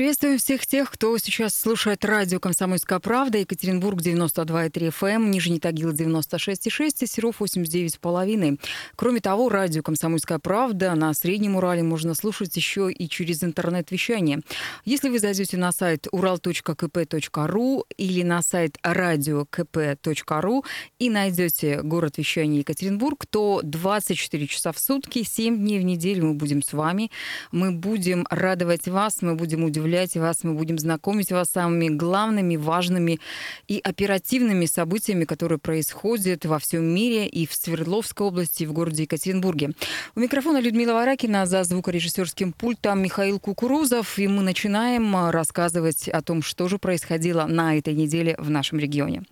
Приветствуем всех тех, кто сейчас слушает радио «Комсомольская правда», Екатеринбург 92,3 FM, эм, Нижний Тагил 96,6 и Серов 89,5. Кроме того, радио «Комсомольская правда» на Среднем Урале можно слушать еще и через интернет-вещание. Если вы зайдете на сайт ural.kp.ru или на сайт radiokp.ru и найдете город вещания Екатеринбург, то 24 часа в сутки, 7 дней в неделю мы будем с вами. Мы будем радовать вас, мы будем удивлять удивлять вас, мы будем знакомить вас с самыми главными, важными и оперативными событиями, которые происходят во всем мире и в Свердловской области, и в городе Екатеринбурге. У микрофона Людмила Варакина, за звукорежиссерским пультом Михаил Кукурузов, и мы начинаем рассказывать о том, что же происходило на этой неделе в нашем регионе.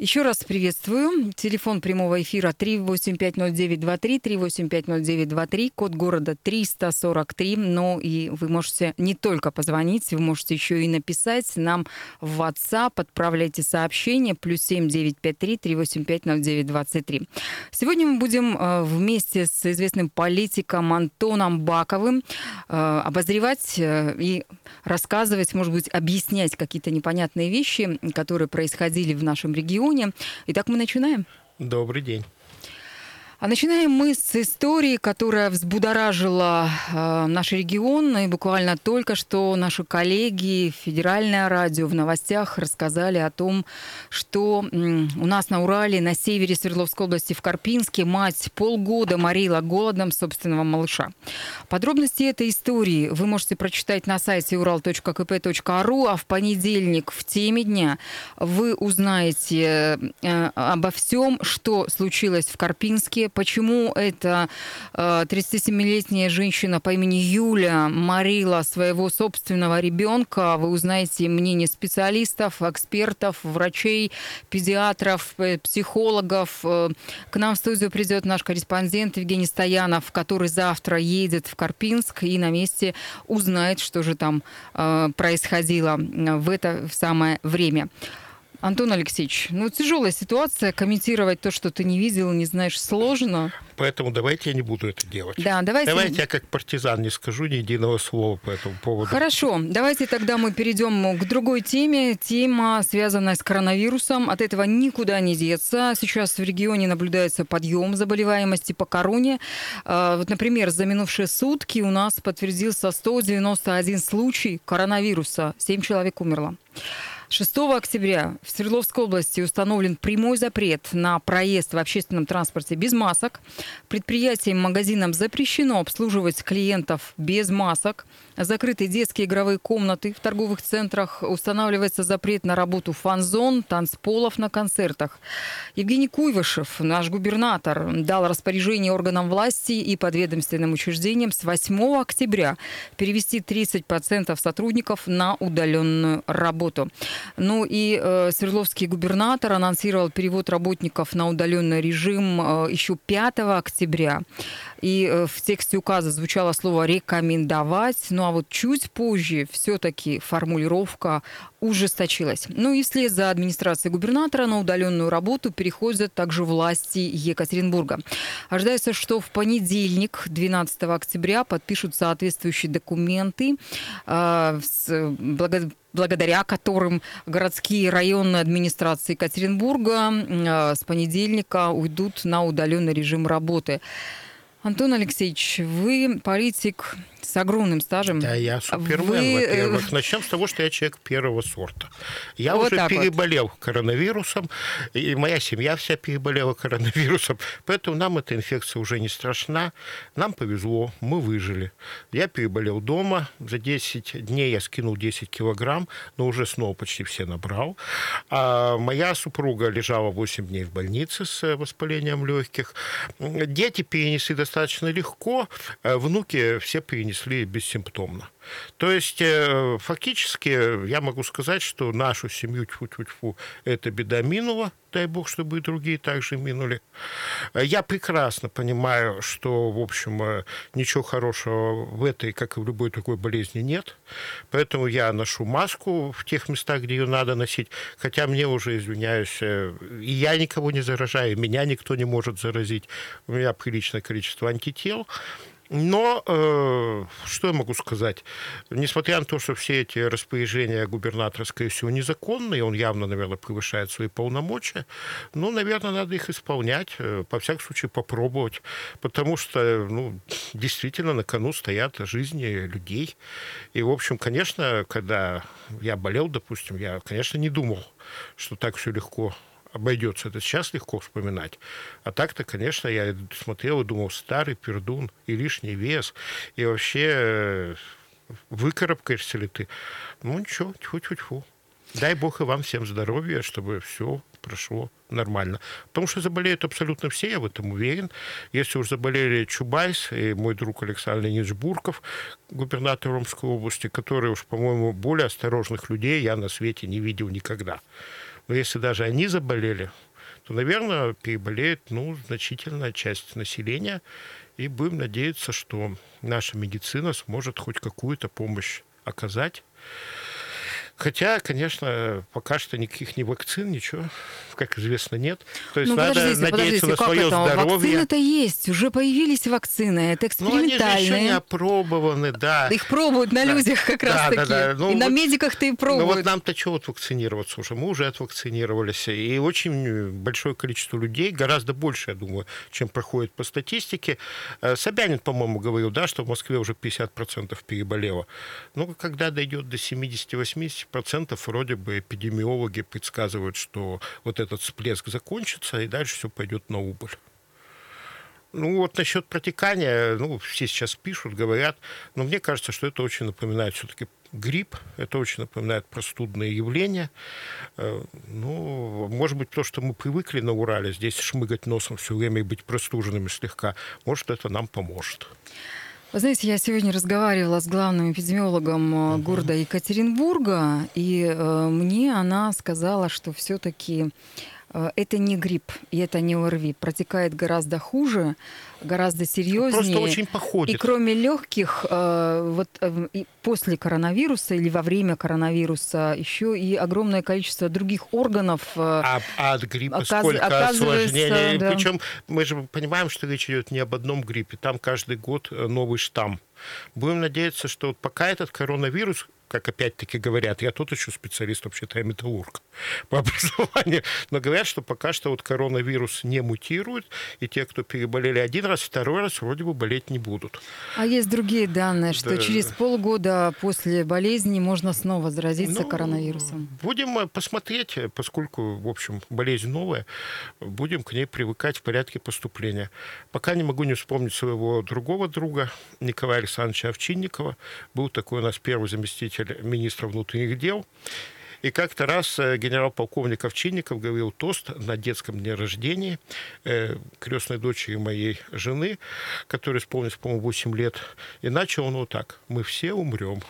Еще раз приветствую. Телефон прямого эфира 3850923, 3850923, код города 343. Но и вы можете не только позвонить, вы можете еще и написать нам в WhatsApp, отправляйте сообщение, плюс 7953 3850923. Сегодня мы будем э, вместе с известным политиком Антоном Баковым э, обозревать э, и рассказывать, может быть, объяснять какие-то непонятные вещи, которые происходили в нашем регионе регионе. Итак, мы начинаем. Добрый день. А начинаем мы с истории, которая взбудоражила э, наш регион. И буквально только что наши коллеги, федеральное радио в новостях рассказали о том, что э, у нас на Урале, на севере Свердловской области, в Карпинске, мать полгода морила голодом собственного малыша. Подробности этой истории вы можете прочитать на сайте ural.kp.ru, а в понедельник в теме дня вы узнаете э, обо всем, что случилось в Карпинске, почему эта 37-летняя э, женщина по имени Юля морила своего собственного ребенка. Вы узнаете мнение специалистов, экспертов, врачей, педиатров, э, психологов. Э, к нам в студию придет наш корреспондент Евгений Стоянов, который завтра едет в Карпинск и на месте узнает, что же там происходило в это самое время. Антон Алексеевич, ну тяжелая ситуация, комментировать то, что ты не видел, не знаешь, сложно. Поэтому давайте я не буду это делать. Да, давайте. Давайте я как партизан не скажу ни единого слова по этому поводу. Хорошо, давайте тогда мы перейдем к другой теме. Тема, связанная с коронавирусом. От этого никуда не деться. Сейчас в регионе наблюдается подъем заболеваемости по короне. А, вот, например, за минувшие сутки у нас подтвердился 191 случай коронавируса. Семь человек умерло. 6 октября в Свердловской области установлен прямой запрет на проезд в общественном транспорте без масок. Предприятиям и магазинам запрещено обслуживать клиентов без масок. Закрыты детские игровые комнаты в торговых центрах. Устанавливается запрет на работу фан-зон, танцполов на концертах. Евгений Куйвышев, наш губернатор, дал распоряжение органам власти и подведомственным учреждениям с 8 октября перевести 30% сотрудников на удаленную работу. Ну и э, Свердловский губернатор анонсировал перевод работников на удаленный режим э, еще 5 октября. И э, в тексте указа звучало слово «рекомендовать». Ну а вот чуть позже все-таки формулировка ужесточилась. Ну и вслед за администрацией губернатора на удаленную работу переходят также власти Екатеринбурга. Ожидается, что в понедельник, 12 октября, подпишут соответствующие документы, э, благодаря которым городские районные администрации Екатеринбурга э, с понедельника уйдут на удаленный режим работы. Антон Алексеевич, вы политик с огромным стажем. Да, я супермен, Вы... Э, во-первых. Начнем с того, что я человек первого сорта. Я вот уже переболел вот. коронавирусом, и моя семья вся переболела коронавирусом, поэтому нам эта инфекция уже не страшна. Нам повезло, мы выжили. Я переболел дома, за 10 дней я скинул 10 килограмм, но уже снова почти все набрал. А моя супруга лежала 8 дней в больнице с воспалением легких. Дети перенесли достаточно легко, внуки все перенесли перенесли бессимптомно. То есть э, фактически я могу сказать, что нашу семью тьфу-тьфу-тьфу эта беда минула, дай бог, чтобы и другие также минули. Я прекрасно понимаю, что, в общем, э, ничего хорошего в этой, как и в любой другой болезни, нет. Поэтому я ношу маску в тех местах, где ее надо носить. Хотя мне уже, извиняюсь, э, и я никого не заражаю, меня никто не может заразить. У меня приличное количество антител. Но э, что я могу сказать? Несмотря на то, что все эти распоряжения губернатора, скорее всего, незаконные, он явно, наверное, превышает свои полномочия, ну, наверное, надо их исполнять, э, по всякому случаю попробовать, потому что, ну, действительно, на кону стоят жизни людей. И, в общем, конечно, когда я болел, допустим, я, конечно, не думал, что так все легко обойдется. Это сейчас легко вспоминать. А так-то, конечно, я смотрел и думал, старый пердун и лишний вес, и вообще э, выкарабкаешься ли ты. Ну, ничего, тьфу-тьфу-тьфу. Дай бог и вам всем здоровья, чтобы все прошло нормально. Потому что заболеют абсолютно все, я в этом уверен. Если уж заболели Чубайс и мой друг Александр Леонидович Бурков, губернатор Ромской области, который уж, по-моему, более осторожных людей я на свете не видел никогда. Но если даже они заболели, то, наверное, переболеет ну, значительная часть населения. И будем надеяться, что наша медицина сможет хоть какую-то помощь оказать. Хотя, конечно, пока что никаких ни вакцин, ничего, как известно, нет. То есть ну, надо надеяться подождите, на свое это? здоровье. Вакцины-то есть, уже появились вакцины, это экспериментальные. Ну, они же еще не опробованы, да. Их пробуют на да. людях как да, раз-таки. Да, да. Ну, и вот, на медиках-то и пробуют. Ну вот нам-то чего вот вакцинироваться уже? Мы уже отвакцинировались. И очень большое количество людей, гораздо больше, я думаю, чем проходит по статистике. Э, Собянин, по-моему, говорил, да, что в Москве уже 50% переболело. Ну, когда дойдет до 70-80%, процентов вроде бы эпидемиологи предсказывают, что вот этот всплеск закончится, и дальше все пойдет на убыль. Ну, вот насчет протекания, ну, все сейчас пишут, говорят, но мне кажется, что это очень напоминает все-таки грипп, это очень напоминает простудные явления. Э, ну, может быть, то, что мы привыкли на Урале, здесь шмыгать носом все время и быть простуженными слегка, может, это нам поможет. Вы знаете, я сегодня разговаривала с главным эпидемиологом угу. города Екатеринбурга, и э, мне она сказала, что все-таки это не грипп, и это не ОРВИ. Протекает гораздо хуже гораздо серьезнее. Просто очень походит. И кроме легких, э, вот э, после коронавируса или во время коронавируса еще и огромное количество других органов. Э, а, а от гриппа оказ... сколько осложнений? Да. Причем мы же понимаем, что речь идет не об одном гриппе. Там каждый год новый штамм. Будем надеяться, что вот пока этот коронавирус как опять-таки говорят, я тут еще специалист, вообще-то я металлург по образованию, но говорят, что пока что вот коронавирус не мутирует, и те, кто переболели один раз, второй раз вроде бы болеть не будут. А есть другие данные, что да. через полгода после болезни можно снова заразиться ну, коронавирусом? Будем э, посмотреть, э, поскольку, в общем, болезнь новая, будем к ней привыкать в порядке поступления. Пока не могу не вспомнить своего другого друга, Николая Александровича Овчинникова. Был такой у нас первый заместитель министра внутренних дел. И как-то раз э, генерал-полковник Овчинников говорил тост на детском дне рождения э, крестной дочери моей жены, которой исполнилось, по-моему, 8 лет. И начал он вот так. «Мы все умрем».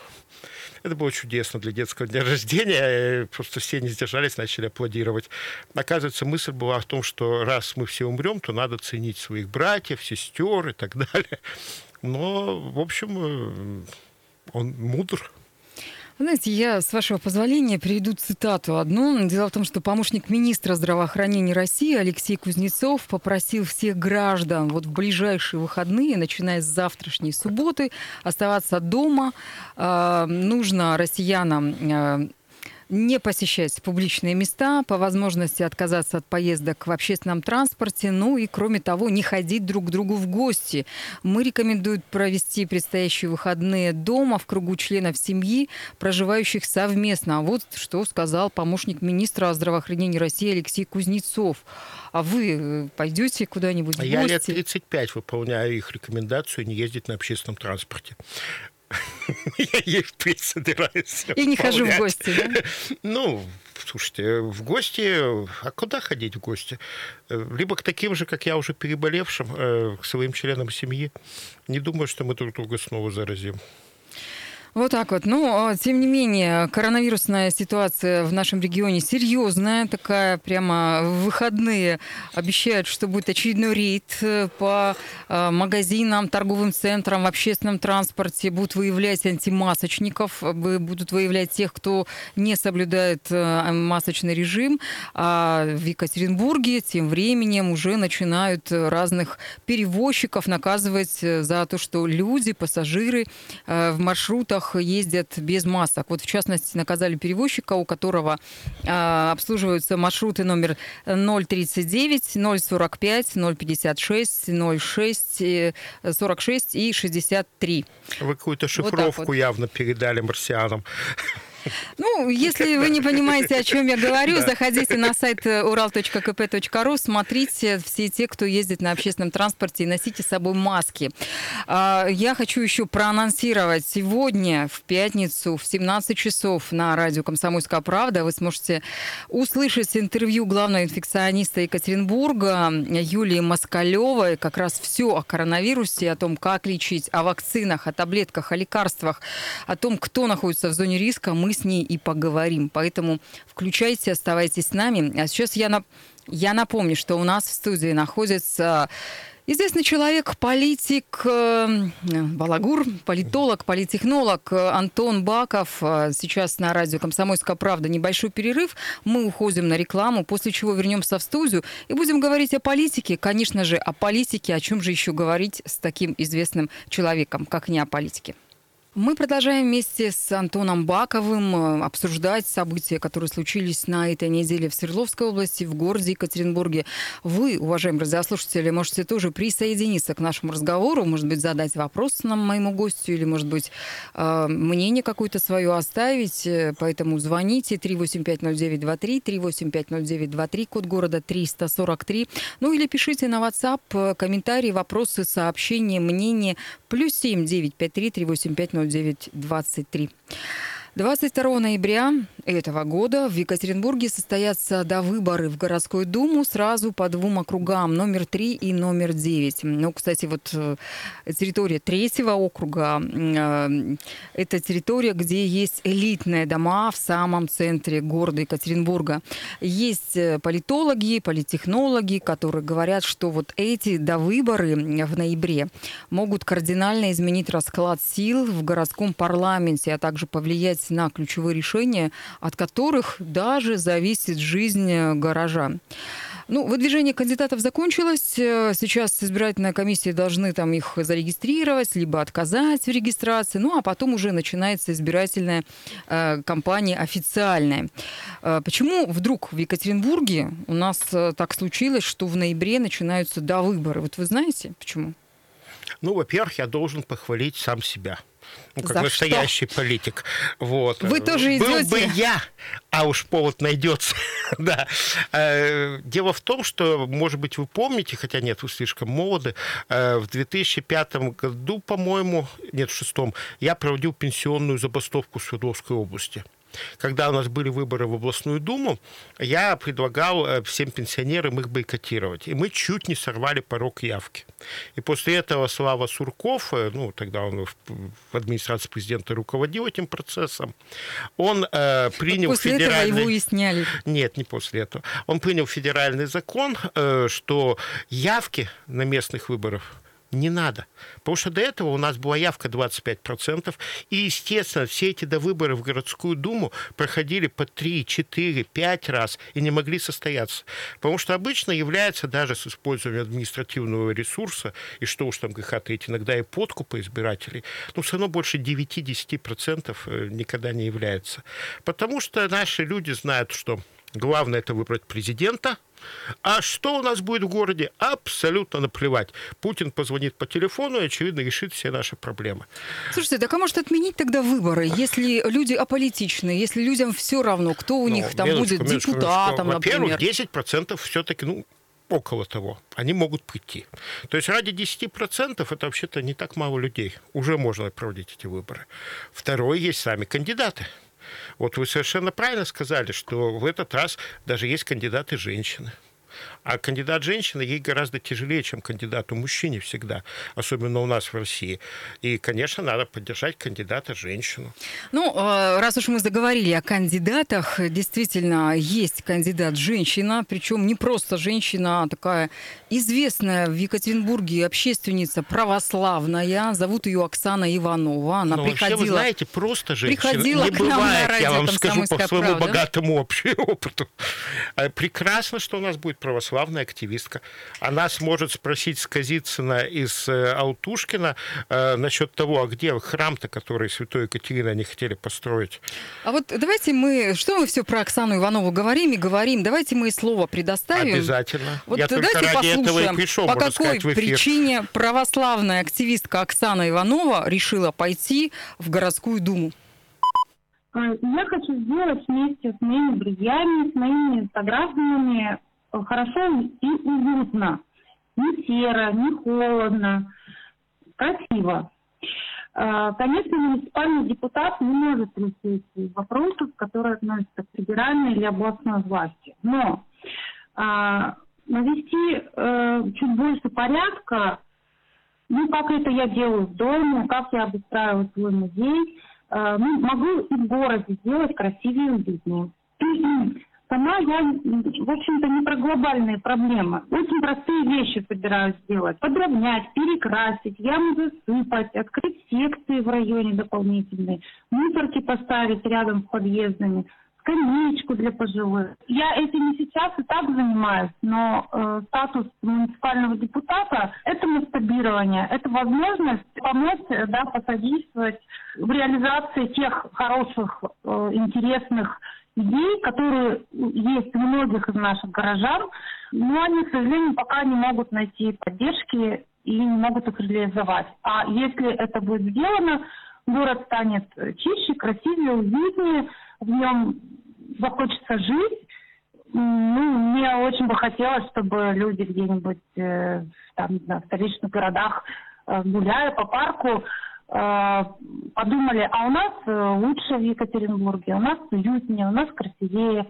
Это было чудесно для детского дня рождения. Э, просто все не сдержались, начали аплодировать. Оказывается, мысль была в том, что раз мы все умрем, то надо ценить своих братьев, сестер и так далее. Но, в общем, он мудр. Знаете, я, с вашего позволения, приведу цитату одну. Дело в том, что помощник министра здравоохранения России Алексей Кузнецов попросил всех граждан вот в ближайшие выходные, начиная с завтрашней субботы, оставаться дома. Э, нужно россиянам э, не посещать публичные места, по возможности отказаться от поездок в общественном транспорте, ну и, кроме того, не ходить друг к другу в гости. Мы рекомендуем провести предстоящие выходные дома в кругу членов семьи, проживающих совместно. А вот что сказал помощник министра здравоохранения России Алексей Кузнецов. А вы э, пойдете куда-нибудь в гости? Я лет 35 выполняю их рекомендацию не ездить на общественном транспорте. Я ей впредь собираюсь. И не хожу в гости, да? Ну, Слушайте, в гости, а куда ходить в гости? Либо к таким же, как я, уже переболевшим, к своим членам семьи. Не думаю, что мы друг друга снова заразим. Вот так вот. Но, а, тем не менее, коронавирусная ситуация в нашем регионе серьезная, такая прямо в выходные обещают, что будет очередной рейд э, по а, магазинам, торговым центрам, в общественном транспорте, будут выявлять антимасочников, будут выявлять тех, кто не соблюдает э, масочный режим. А в Екатеринбурге тем временем уже начинают разных перевозчиков наказывать э, за то, что люди, пассажиры в маршрутах маршрутах ездят без масок. Вот в частности наказали перевозчика, у которого э, обслуживаются маршруты номер 039, 045, 056, 06, 46 и 63. Вы какую-то шифровку вот вот. явно передали марсианам. Ну, если вы не понимаете, о чем я говорю, заходите на сайт ural.kp.ru, смотрите все те, кто ездит на общественном транспорте, и носите с собой маски. А, я хочу еще проанонсировать. Сегодня, в пятницу, в 17 часов на радио «Комсомольская правда» вы сможете услышать интервью главного инфекциониста Екатеринбурга Юлии Москалевой. Как раз все о коронавирусе, о том, как лечить, о вакцинах, о таблетках, о лекарствах, о том, кто находится в зоне риска. Мы с ней и поговорим. Поэтому включайте, оставайтесь с нами. А сейчас я, на... я напомню, что у нас в студии находится Известный человек, политик, э, балагур, политолог, политтехнолог Антон Баков. Сейчас на радио «Комсомольская правда» небольшой перерыв. Мы уходим на рекламу, после чего вернемся в студию и будем говорить о политике. Конечно же, о политике. О чем же еще говорить с таким известным человеком, как не о политике. Мы продолжаем вместе с Антоном Баковым э, обсуждать события, которые случились на этой неделе в Свердловской области, в городе Екатеринбурге. Вы, уважаемые радиослушатели, можете тоже присоединиться к нашему разговору, может быть, задать вопрос нам, моему гостю, или, может быть, э, мнение какое-то свое оставить. Э, поэтому звоните 3850923, 3850923, код города 343. Ну или пишите на WhatsApp комментарии, вопросы, сообщения, мнения. Плюс 7 953 385 0923. 22 ноября этого года в Екатеринбурге состоятся до выборы в городскую думу сразу по двум округам, номер 3 и номер 9. Ну, кстати, вот э, территория третьего округа э, – это территория, где есть элитные дома в самом центре города Екатеринбурга. Есть э, политологи, политтехнологи, которые говорят, что вот эти до выборы в ноябре могут кардинально изменить расклад сил в городском парламенте, а также повлиять влиять на ключевые решения, от которых даже зависит жизнь э, горожан. Ну, выдвижение кандидатов закончилось. Э, сейчас избирательные комиссии должны там их зарегистрировать, либо отказать в регистрации. Ну, а потом уже начинается избирательная э, кампания официальная. Э, почему вдруг в Екатеринбурге у нас э, так случилось, что в ноябре начинаются до выборы? Вот вы знаете, почему? Ну, во-первых, я должен похвалить сам себя – ну, как За настоящий что? политик. Вот. Вы тоже идете? Был бы я, а уж повод найдется. да. Э, дело в том, что, может быть, вы помните, хотя нет, вы слишком молоды, э, в 2005 году, по-моему, нет, в шестом, я проводил пенсионную забастовку в Свердловской области когда у нас были выборы в областную думу, я предлагал э, всем пенсионерам их бойкотировать. И мы чуть не сорвали порог явки. И после этого Слава Сурков, э, ну, тогда он в администрации президента руководил этим процессом, он э, принял после федеральный... этого его и сняли. Нет, не после этого. Он принял федеральный закон, э, что явки на местных выборах не надо. Потому что до этого у нас была явка 25%, и, естественно, все эти довыборы в городскую думу проходили по 3, 4, 5 раз и не могли состояться. Потому что обычно является даже с использованием административного ресурса, и что уж там греха таить, иногда и подкупа избирателей, но все равно больше 9-10% э, никогда не является. Потому что наши люди знают, что главное это выбрать президента – а что у нас будет в городе? Абсолютно наплевать. Путин позвонит по телефону и, очевидно, решит все наши проблемы. Слушайте, так а может отменить тогда выборы, если люди аполитичны, если людям все равно, кто у ну, них там будет депутатом, например? Во-первых, 10% все-таки, ну, около того, они могут прийти. То есть ради 10% это вообще-то не так мало людей. Уже можно проводить эти выборы. Второе, есть сами кандидаты. Вот вы совершенно правильно сказали, что в этот раз даже есть кандидаты женщины. А кандидат женщина ей гораздо тяжелее, чем кандидату мужчине всегда, особенно у нас в России. И, конечно, надо поддержать кандидата женщину. Ну, э, раз уж мы заговорили о кандидатах, действительно есть кандидат женщина, причем не просто женщина, а такая известная в Екатеринбурге общественница православная. Зовут ее Оксана Иванова. Она Но приходила... Вообще, вы знаете, просто женщина. Приходила не бывает, радио я вам скажу по своему правда. богатому общему опыту. А Прекрасно, что у нас будет православная активистка. Она сможет спросить Сказицына из э, Алтушкина э, насчет того, а где храм-то, который святой Екатерины они хотели построить. А вот давайте мы, что мы все про Оксану Иванову говорим и говорим, давайте мы слово предоставим. Обязательно. Вот Я только давайте ради этого и послушаем, пришел, по какой сказать, в эфир. причине православная активистка Оксана Иванова решила пойти в городскую думу. А, Я хочу сделать вместе с моими друзьями, с моими согражданами э, хорошо и уютно. Не серо, не холодно, красиво. А, Конечно, муниципальный депутат не может решить вопросов, которые относятся к федеральной или областной власти. Но а, навести э, чуть больше порядка, ну, как это я делаю в доме, как я обустраиваю свой музей, э, ну, могу и в городе сделать красивее и уютнее. Сама я, в общем-то, не про глобальные проблемы. Очень простые вещи собираюсь сделать. Подровнять, перекрасить, яму засыпать, открыть секции в районе дополнительные, мусорки поставить рядом с подъездами, скамеечку для пожилых. Я этим и сейчас и так занимаюсь, но э, статус муниципального депутата – это масштабирование, это возможность помочь, э, да, посодействовать в реализации тех хороших, э, интересных идей, которые есть у многих из наших горожан, но они, к сожалению, пока не могут найти поддержки и не могут их реализовать. А если это будет сделано, город станет чище, красивее, уютнее, в нем захочется жить. Ну, мне очень бы хотелось, чтобы люди где-нибудь э, там, знаю, в столичных городах, э, гуляя по парку, подумали, а у нас э, лучше в Екатеринбурге, у нас уютнее, у нас красивее.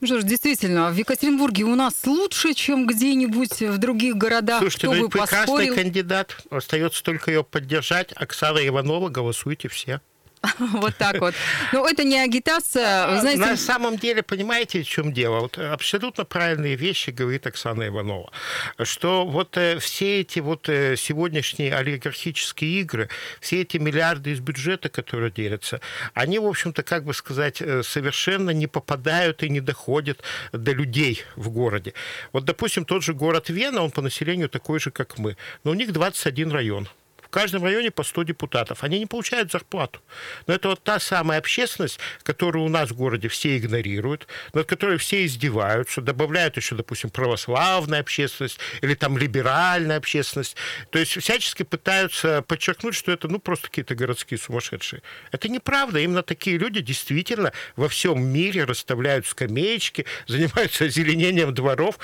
Ну что ж, действительно, в Екатеринбурге у нас лучше, чем где-нибудь в других городах. Слушайте, Кто ну бы и прекрасный поспорил. кандидат. Остается только ее поддержать. Оксана Иванова, голосуйте все. Вот так вот. Но это не агитация, вы знаете... На самом деле, понимаете, в чем дело? Вот абсолютно правильные вещи говорит Оксана Иванова. Что вот э, все эти вот э, сегодняшние олигархические игры, все эти миллиарды из бюджета, которые делятся, они, в общем-то, как бы сказать, э, совершенно не попадают и не доходят до людей в городе. Вот, допустим, тот же город Вена, он по населению такой же, как мы, но у них 21 район. В каждом районе по 100 депутатов. Они не получают зарплату. Но это вот та самая общественность, которую у нас в городе все игнорируют, над которой все издеваются, добавляют еще, допустим, православная общественность или там либеральная общественность. То есть всячески пытаются подчеркнуть, что это ну просто какие-то городские сумасшедшие. Это неправда. Именно такие люди действительно во всем мире расставляют скамеечки, занимаются озеленением дворов,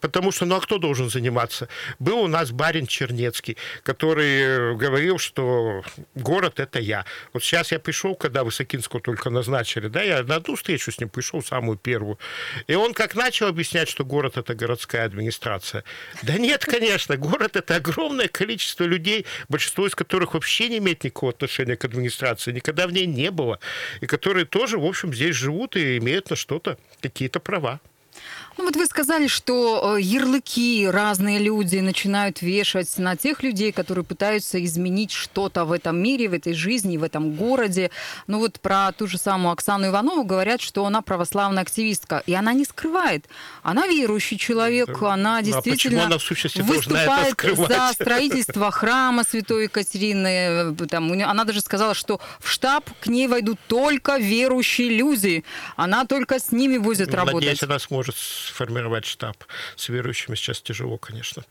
потому что, ну а кто должен заниматься? Был у нас барин Чернецкий, который говорил, что город – это я. Вот сейчас я пришел, когда Высокинского только назначили, да, я на одну встречу с ним пришел, самую первую, и он как начал объяснять, что город – это городская администрация. Да нет, конечно, город – это огромное количество людей, большинство из которых вообще не имеет никакого отношения к администрации, никогда в ней не было, и которые тоже, в общем, здесь живут и имеют на что-то какие-то права. Ну вот вы сказали, что э, ярлыки разные люди начинают вешать на тех людей, которые пытаются изменить что-то в этом мире, в этой жизни, в этом городе. Ну вот про ту же самую Оксану Иванову говорят, что она православная активистка. И она не скрывает. Она верующий человек, Да. она а действительно почему она, в сущности, выступает за строительство храма Святой Екатерины. Э, Там, она даже сказала, что в штаб к ней войдут только верующие люди. Она только с ними будет работать. Надеюсь, она сможет сформировать штаб. С верующими сейчас тяжело, конечно.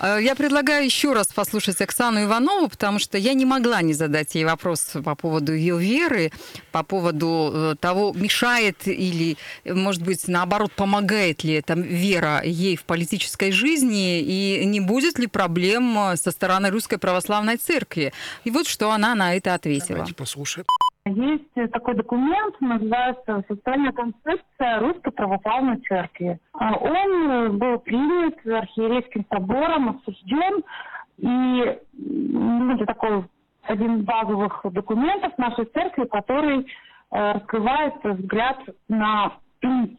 Э, Я предлагаю еще раз послушать Оксану Иванову, потому что я не могла не задать ей вопрос по поводу ее веры, по поводу э, того, мешает или, может быть, наоборот, помогает ли эта вера ей в политической жизни, и не будет ли проблем э, со стороны Русской Православной Церкви. И вот что она на это ответила. Давайте послушаем. Есть такой документ, называется «Социальная концепция Русской Православной Церкви». А он был принят архиерейским собором, обсужден, и ну, это такой один из базовых документов нашей церкви, который э, раскрывает взгляд на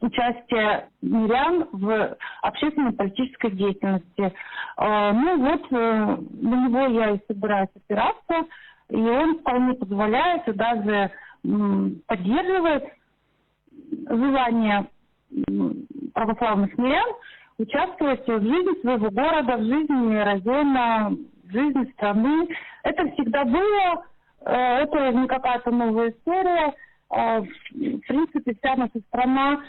участие мирян в общественно-политической деятельности. Э, ну вот, э, на него я и собираюсь опираться, и он вполне позволяет и даже поддерживает желание православных мирян участвовать в жизни своего города, в жизни района, в жизни страны. Это всегда было, э, это не какая-то новая история. Э, в принципе, вся наша страна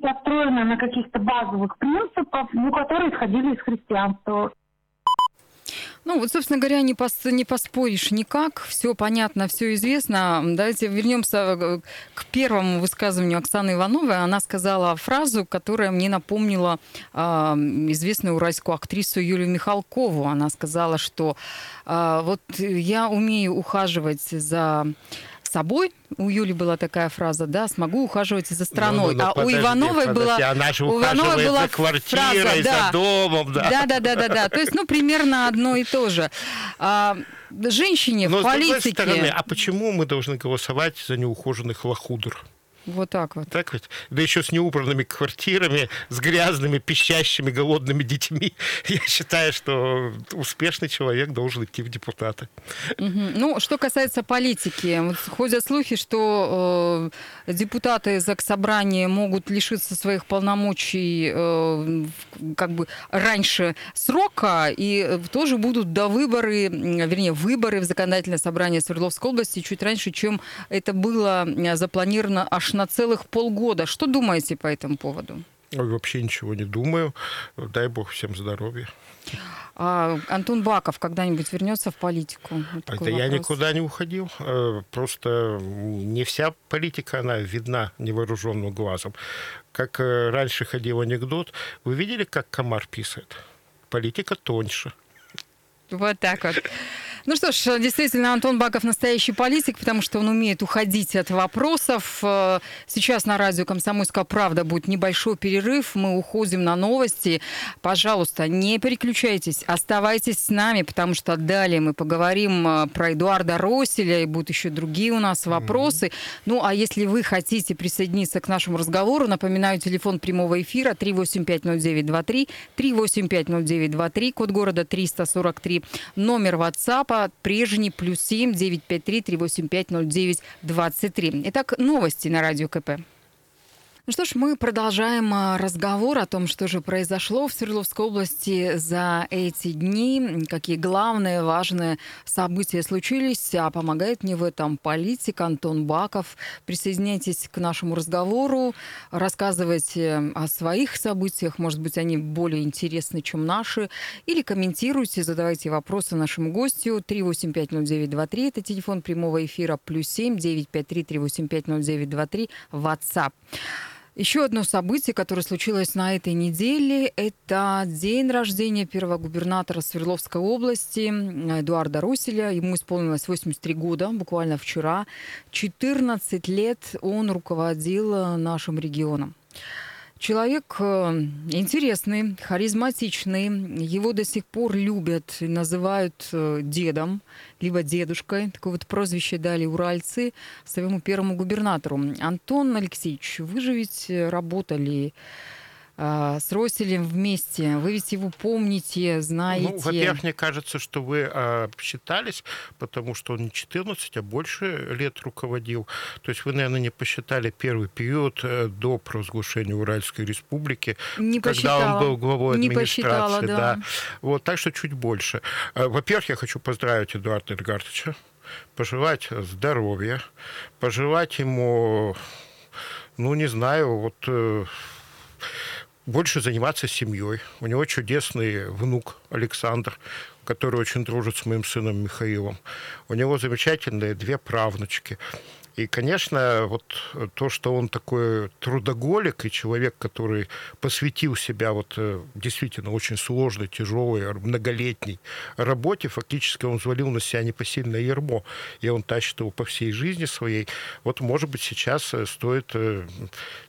построена на каких-то базовых принципах, ну, которые исходили из христианства. Ну, вот, собственно говоря, не, пос, не поспоришь никак. Все понятно, все известно. Давайте вернемся э, к первому высказыванию Оксаны Ивановой. Она сказала фразу, которая мне напомнила э, известную уральскую актрису Юлию Михалкову. Она сказала, что э, вот я умею ухаживать за собой. У Юли была такая фраза, да, смогу ухаживать за страной. Ну, ну, ну, а подожди, у Ивановой подожди, была... Она же у Ивановой была за квартирой, фраза, да, за домом, да. Да, да, да, да, да. То есть, ну, примерно одно и то же. А, женщине Но, в политике... с другой стороны, а почему мы должны голосовать за неухоженных лохудр? Вот так вот. Так вот. Да еще с неубранными квартирами, с грязными, пищащими, голодными детьми. Я считаю, что успешный человек должен идти в депутаты. Угу. Ну, что касается политики, вот ходят слухи, что э, депутаты Заксобрания могут лишиться своих полномочий э, как бы раньше срока, и тоже будут до выборы, вернее, выборы в законодательное собрание Свердловской области чуть раньше, чем это было запланировано аж на целых полгода. Что думаете по этому поводу? Вообще ничего не думаю. Дай бог всем здоровья. А Антон Баков когда-нибудь вернется в политику? Вот Это я никуда не уходил. Э, просто не вся политика, она видна невооруженным глазом. Как э, раньше ходил анекдот, вы видели, как комар писает? Политика тоньше. Вот так вот. Ну что ж, действительно, Антон Баков настоящий политик, потому что он умеет уходить от вопросов. Э, сейчас на радио «Комсомольская правда» будет небольшой перерыв. Мы уходим на новости. Пожалуйста, не переключайтесь, оставайтесь с нами, потому что далее мы поговорим э, про Эдуарда Росселя, и будут еще другие у нас вопросы. Mm-hmm. Ну, а если вы хотите присоединиться к нашему разговору, напоминаю, телефон прямого эфира 3850923, 3850923, код города 343, номер WhatsApp WhatsApp прежний плюс 7 953 385 09 23. Итак, новости на Радио КП. Ну что ж, мы продолжаем а, разговор о том, что же произошло в Свердловской области за эти дни, какие главные важные события случились, а помогает мне в этом политик Антон Баков. Присоединяйтесь к нашему разговору, рассказывайте о своих событиях, может быть, они более интересны, чем наши, или комментируйте, задавайте вопросы нашему гостю. 3850923, это телефон прямого эфира, плюс 7 953 385 0923, WhatsApp. Еще одно событие, которое случилось на этой неделе, это день рождения первого губернатора Свердловской области Эдуарда Руселя. Ему исполнилось 83 года, буквально вчера. 14 лет он руководил нашим регионом. Человек э, интересный, харизматичный. Его до сих пор любят и называют э, дедом, либо дедушкой. Такое вот прозвище дали уральцы своему первому губернатору. Антон Алексеевич, вы же ведь работали а, с Роселем вместе. Вы ведь его помните, знаете. Ну, во-первых, мне кажется, что вы а, считались, потому что он не 14, а больше лет руководил. То есть вы, наверное, не посчитали первый период э, до провозглашения Уральской республики, не когда посчитала. он был главой не администрации. да. Да. Вот, так что чуть больше. А, во-первых, я хочу поздравить Эдуарда Эдгардовича, пожелать здоровья, пожелать ему, ну, не знаю, вот э, больше заниматься семьей. У него чудесный внук Александр, который очень дружит с моим сыном Михаилом. У него замечательные две правнучки. И, конечно, вот то, что он такой трудоголик и человек, который посвятил себя вот э, действительно очень сложной, тяжелой, многолетней работе, фактически он взвалил на себя непосильное ермо, и он тащит его по всей жизни своей. Вот, может быть, сейчас э, стоит э,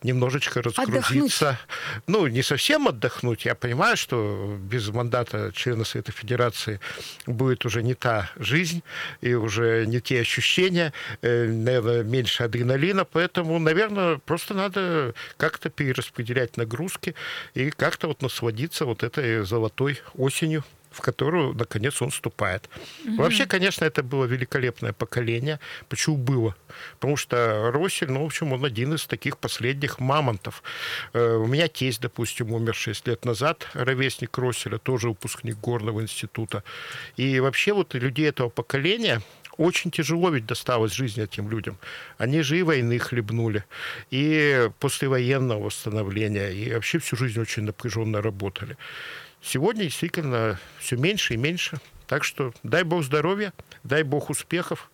немножечко разгрузиться. Отдохнуть. Ну, не совсем отдохнуть. Я понимаю, что без мандата члена Совета Федерации будет уже не та жизнь и уже не те ощущения, наверное, меньше адреналина, поэтому, наверное, просто надо как-то перераспределять нагрузки и как-то вот насладиться вот этой золотой осенью в которую, наконец, он вступает. Угу. Вообще, конечно, это было великолепное поколение. Почему было? Потому что Россель, ну, в общем, он один из таких последних мамонтов. Э, у меня тесть, допустим, умер 6 лет назад, ровесник Росселя, тоже выпускник Горного института. И вообще вот людей этого поколения, очень тяжело ведь досталось жизни этим людям. Они же и войны хлебнули, и послевоенного восстановления, и вообще всю жизнь очень напряженно работали. Сегодня действительно все меньше и меньше. Так что дай бог здоровья, дай бог успехов.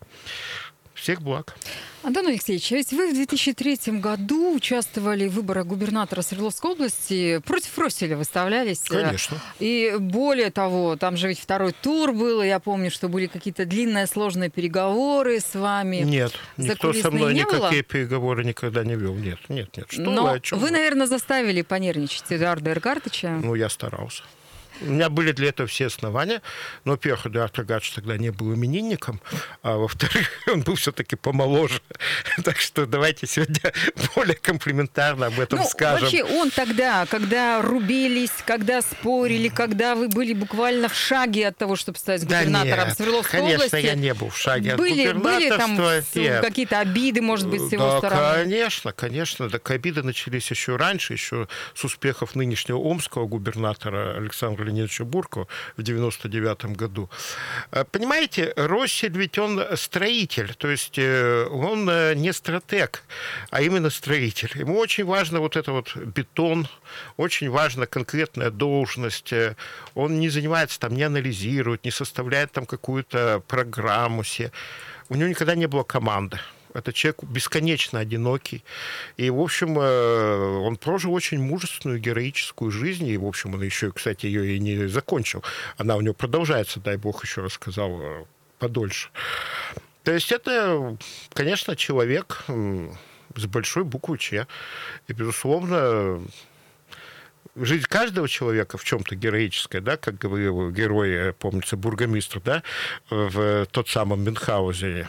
Всех благ. Антон Алексеевич, а ведь вы в 2003 году участвовали в выборах губернатора Свердловской области. Против Росселя выставлялись. Конечно. И более того, там же ведь второй тур был. Я помню, что были какие-то длинные сложные переговоры с вами. Нет, никто со мной не никакие было? переговоры никогда не вел. Нет, нет, нет. Что Но вы, вы, наверное, заставили понервничать Эдуарда Эргартыча. Ну, я старался. У меня были для этого все основания. Но, во-первых, Эдуард Рогач тогда не был именинником, а во-вторых, он был все-таки помоложе. Так что давайте сегодня более комплиментарно об этом ну, скажем. Вообще, он тогда, когда рубились, когда спорили, когда вы были буквально в шаге от того, чтобы стать губернатором да Свердловской конечно, области. Конечно, я не был в шаге были, от Были там какие-то обиды, может быть, с его да, стороны? конечно, конечно. Так обиды начались еще раньше, еще с успехов нынешнего омского губернатора Александра Леонидовича Буркова в 99 году. Э, понимаете, Россель ведь он строитель, то есть э, он э, не стратег, а именно строитель. Ему очень важно вот это вот бетон, очень важна конкретная должность. Он не занимается там, не анализирует, не составляет там какую-то программу себе. У него никогда не было команды. Это человек бесконечно одинокий. И, в общем, э, он прожил очень мужественную, героическую жизнь. И, в общем, он еще, кстати, ее и не закончил. Она у него продолжается, дай бог, еще рассказал э, подольше. То есть это, конечно, человек с большой буквы Ч. И, безусловно, жизнь каждого человека в чем-то героическая, да, как говорил герой, э, помнится, бургомистр, да, в тот самом Мюнхгаузене.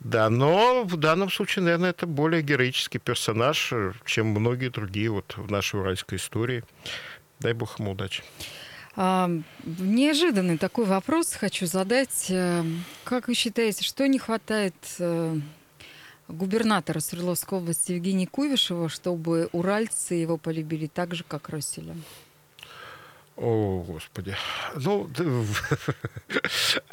Да, но в данном случае, наверное, это более героический персонаж, чем многие другие вот в нашей уральской истории. Дай бог ему удачи. А, неожиданный такой вопрос хочу задать. Э, как вы считаете, что не хватает э, губернатора Свердловской области Евгения Куйвышева, чтобы уральцы его полюбили так же, как Росселя? О, Господи. Ну,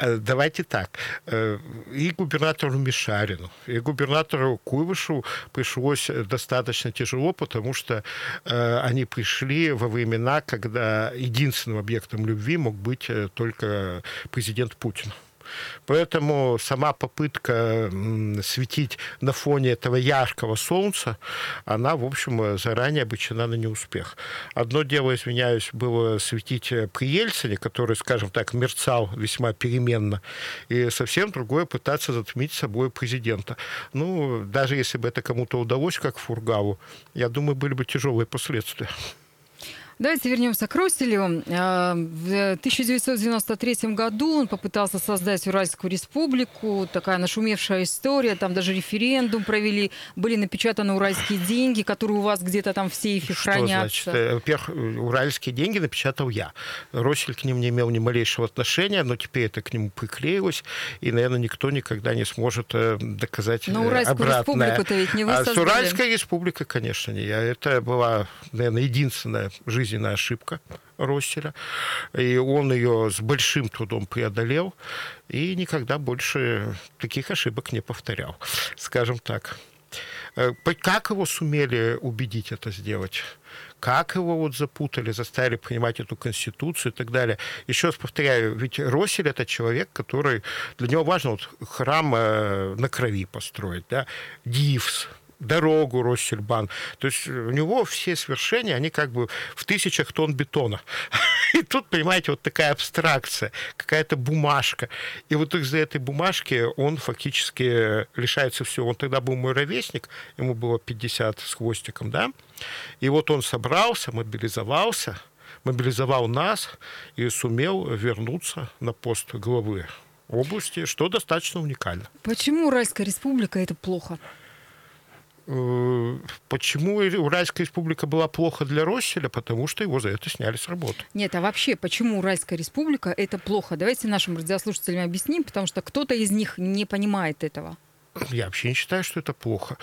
давайте так. Э, и губернатору Мишарину, и губернатору Куйвышу пришлось достаточно тяжело, потому что э, они пришли во времена, когда единственным объектом любви мог быть э, только президент Путин. Поэтому сама попытка светить на фоне этого яркого солнца, она, в общем, заранее обречена на неуспех. Одно дело, извиняюсь, было светить при Ельцине, который, скажем так, мерцал весьма переменно, и совсем другое пытаться затмить собой президента. Ну, даже если бы это кому-то удалось, как Фургаву, я думаю, были бы тяжелые последствия. Давайте вернемся к Росселю. А, в 1993 году он попытался создать Уральскую республику. Такая нашумевшая история. Там даже референдум провели. Были напечатаны уральские деньги, которые у вас где-то там в сейфе Что хранятся. Значит? Во-первых, уральские деньги напечатал я. Россель к ним не имел ни малейшего отношения, но теперь это к нему приклеилось. И, наверное, никто никогда не сможет э, доказать Но Уральскую обратное. республику-то ведь не вы а создали. С Уральской республикой, конечно, не я. Это была, наверное, единственная жизнь жизненная ошибка Росселя, и он ее с большим трудом преодолел, и никогда больше таких ошибок не повторял, скажем так. Э, как его сумели убедить это сделать? как его вот запутали, заставили принимать эту конституцию и так далее. Еще раз повторяю, ведь Росель это человек, который, для него важно вот храм э, на крови построить, да, Дивс, дорогу Россельбан. То есть у него все свершения, они как бы в тысячах тонн бетона. И тут, понимаете, вот такая абстракция, какая-то бумажка. И вот из-за этой бумажки он фактически лишается всего. Он тогда был мой ровесник, ему было 50 с хвостиком, да? И вот он собрался, мобилизовался, мобилизовал нас и сумел вернуться на пост главы области, что достаточно уникально. Почему Уральская республика это плохо? Э, почему Уральская республика была плохо для Росселя? Потому что его за это сняли с работы. Нет, а вообще, почему Уральская республика это плохо? Давайте нашим радиослушателям объясним, потому что кто-то из них не понимает этого. Я вообще не считаю, что это плохо.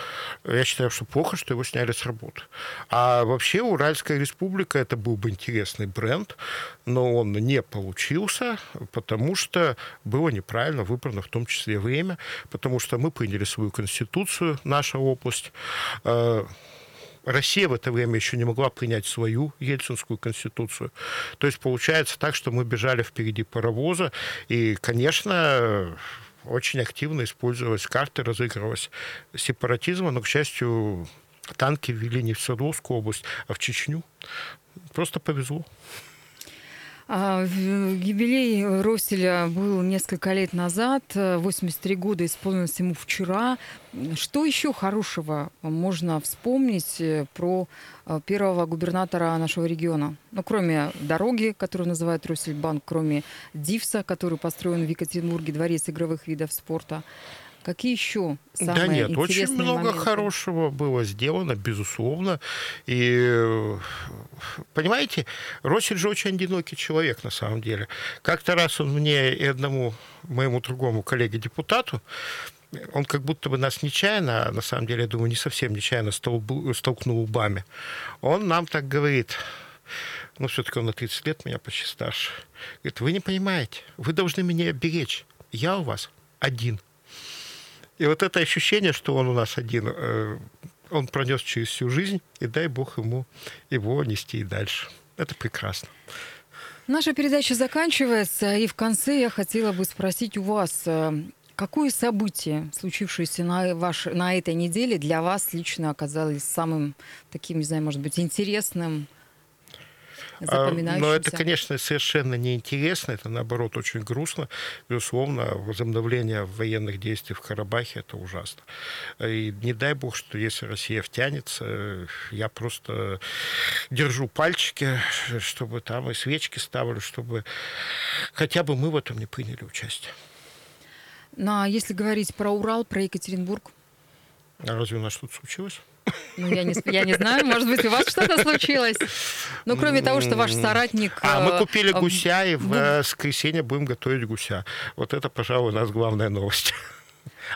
Я считаю, что плохо, что его сняли с работы. А вообще Уральская республика это был бы интересный бренд, но он не получился, потому что было неправильно выбрано в том числе время, потому что мы приняли свою конституцию, наша область. Э, Россия в это время еще не могла принять свою Ельцинскую конституцию. То есть получается так, что мы бежали впереди паровоза, и, конечно, очень активно использовалась карты, разыгрывалась сепаратизма, но, к счастью, танки ввели не в Свердловскую область, а в Чечню. Просто повезло. А, юбилей Росселя был несколько лет назад, 83 года исполнилось ему вчера. Что еще хорошего можно вспомнить э, про э, первого губернатора нашего региона? Ну, кроме дороги, которую называют Россельбанк, кроме Дивса, который построен в Екатеринбурге, дворец игровых видов спорта. Какие еще самые Да нет, очень много моменты? хорошего было сделано, безусловно. И, понимаете, Россель же очень одинокий человек на самом деле. Как-то раз он мне и одному моему другому коллеге-депутату он как будто бы нас нечаянно, а на самом деле, я думаю, не совсем нечаянно столкнул лбами. Он нам так говорит, ну, все-таки он на 30 лет меня почти старше. Говорит, вы не понимаете, вы должны меня беречь. Я у вас один. И вот это ощущение, что он у нас один, э, он пронес через всю жизнь, и дай бог ему его нести и дальше. Это прекрасно. Наша передача заканчивается, и в конце я хотела бы спросить у вас, э, какое событие, случившееся на, ваш, на этой неделе, для вас лично оказалось самым таким, не знаю, может быть, интересным, запоминающимся? Но это, конечно, совершенно неинтересно, это, наоборот, очень грустно. Безусловно, возобновление военных действий в Карабахе – это ужасно. И не дай бог, что если Россия втянется, я просто держу пальчики, чтобы там и свечки ставлю, чтобы хотя бы мы в этом не приняли участие. Ну, а если говорить про Урал, про Екатеринбург? А разве у нас что-то случилось? Ну, я не, я не знаю, может быть, у вас что-то случилось. Ну, кроме того, что ваш соратник... А, мы э, купили гуся, и в э, воскресенье будем готовить гуся. Вот это, пожалуй, у нас главная новость.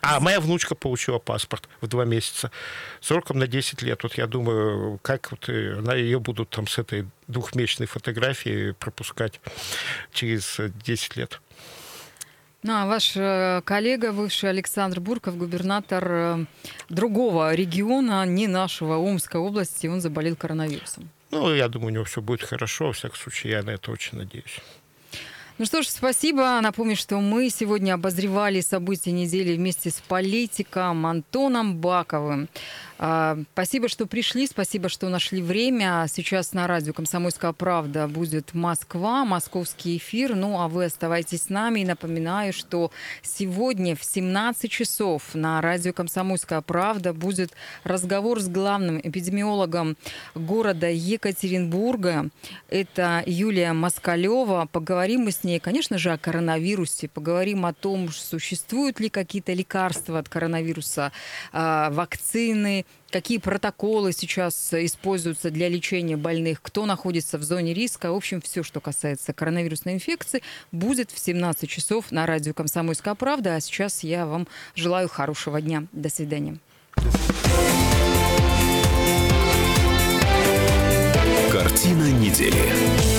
А моя внучка получила паспорт в два месяца сроком на 10 лет. Вот я думаю, как вот она ее будут там с этой двухмесячной фотографией пропускать через 10 лет. Ну, а ваш э, коллега, бывший Александр Бурков, губернатор э, другого региона, не нашего, Омской области, он заболел коронавирусом. Ну, я думаю, у него все будет хорошо. Во всяком случае, я на это очень надеюсь. Ну что ж, спасибо. Напомню, что мы сегодня обозревали события недели вместе с политиком Антоном Баковым. А, спасибо, что пришли, спасибо, что нашли время. Сейчас на радио «Комсомольская правда» будет Москва, московский эфир. Ну, а вы оставайтесь с нами. И напоминаю, что сегодня в 17 часов на радио «Комсомольская правда» будет разговор с главным эпидемиологом города Екатеринбурга. Это Юлия Москалева. Поговорим мы с ней, конечно же, о коронавирусе. Поговорим о том, существуют ли какие-то лекарства от коронавируса, а, вакцины, какие протоколы сейчас используются для лечения больных, кто находится в зоне риска. В общем, все, что касается коронавирусной инфекции, будет в 17 часов на радио «Комсомольская правда». А сейчас я вам желаю хорошего дня. До свидания. Картина недели.